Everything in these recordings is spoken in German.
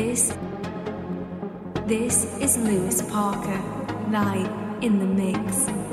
This this is Lewis Parker live in the mix.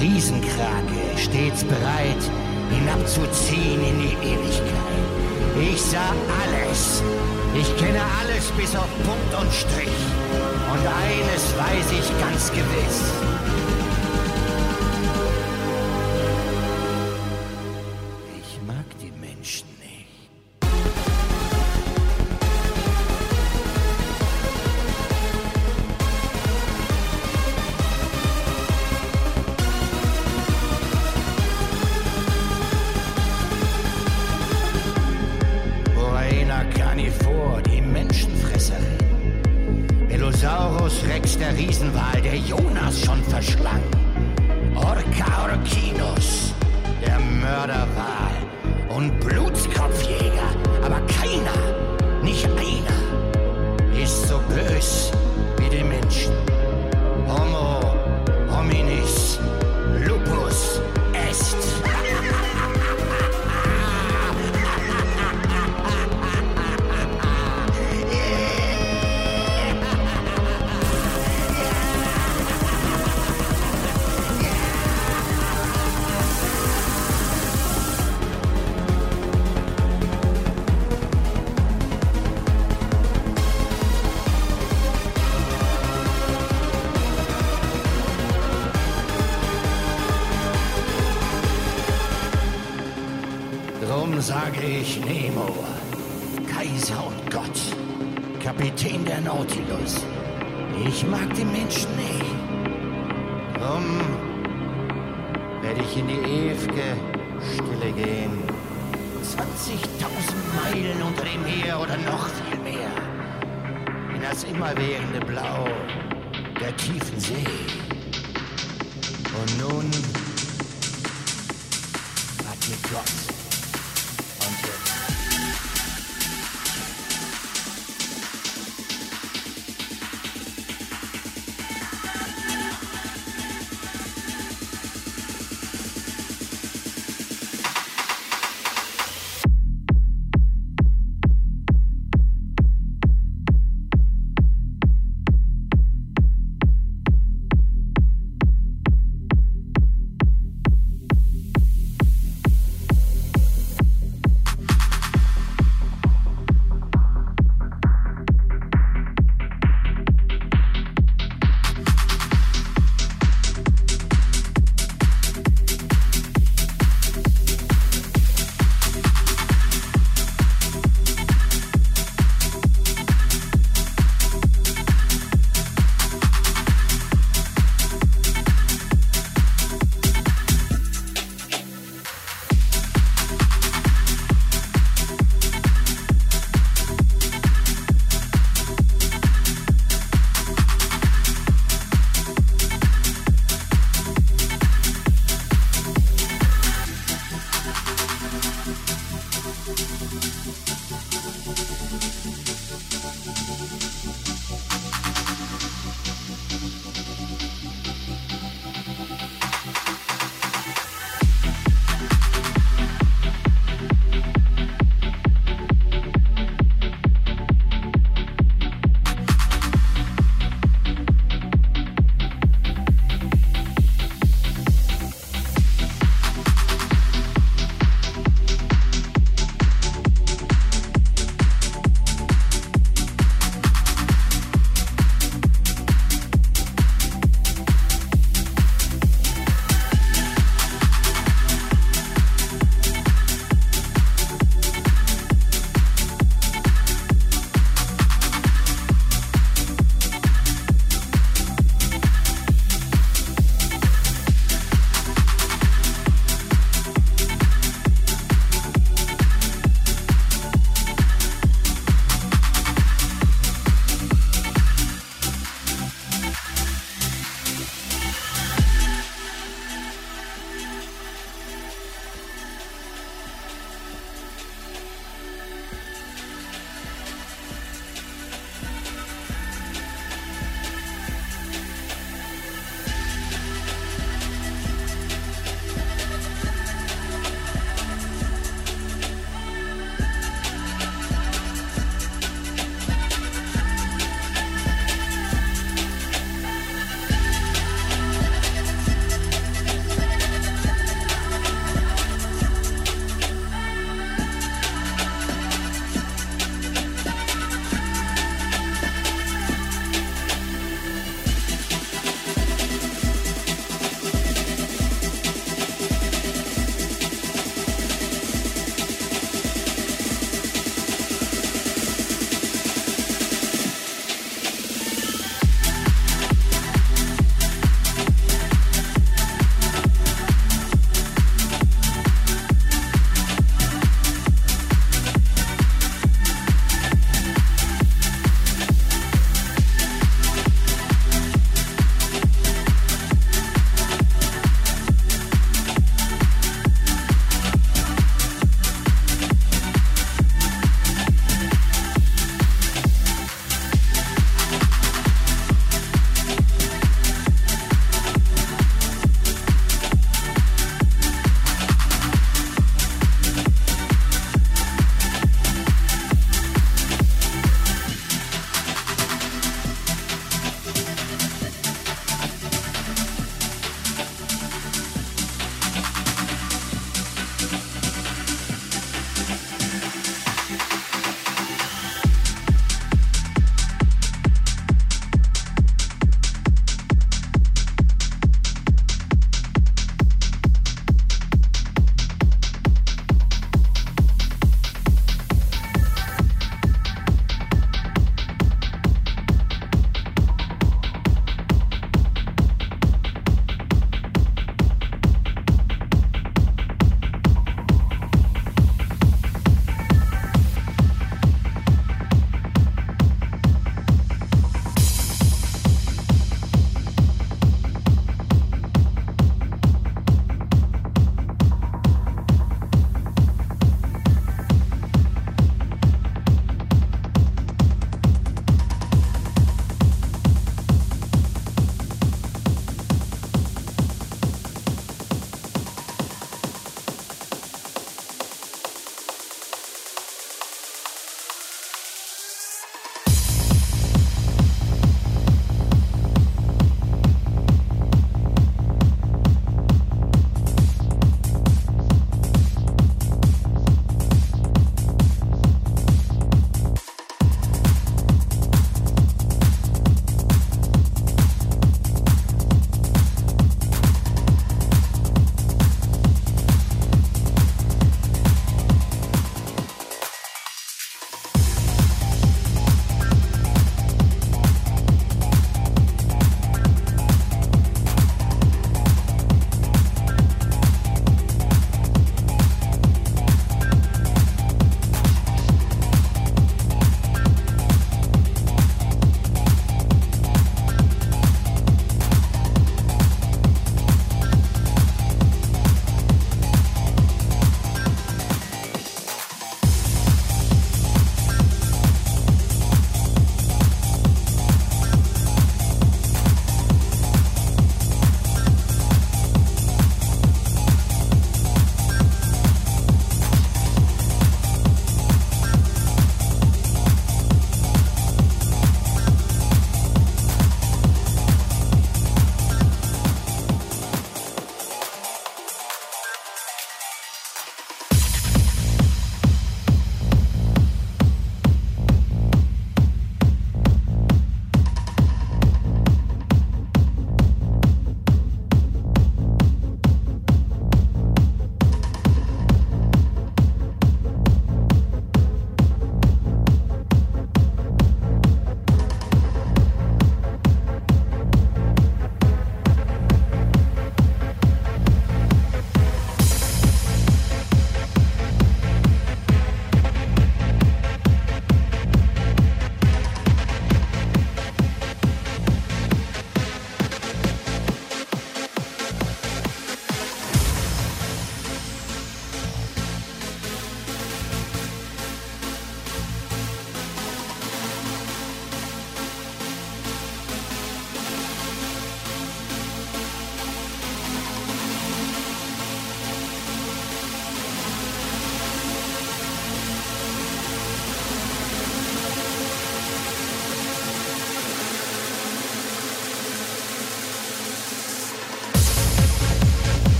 Riesenkrake, stets bereit, hinabzuziehen in die Ewigkeit. Ich sah alles. Ich kenne alles bis auf Punkt und Strich. Und eines weiß ich ganz gewiss. Melosaurus rex, der Riesenwal, der Jonas schon verschlang. Orca orcinus, der Mörderwal. Und Blutskopfjäger, aber keiner, nicht einer, ist so bös ich Nemo, Kaiser und Gott, Kapitän der Nautilus. Ich mag die Menschen nicht. Drum werde ich in die ewige Stille gehen. 20.000 Meilen unter dem Meer oder noch viel mehr. In das immerwährende Blau der tiefen See.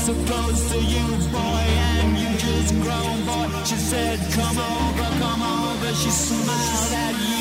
so close to you, boy, and you just grown, boy. She said, come over, come over. She smiled at you.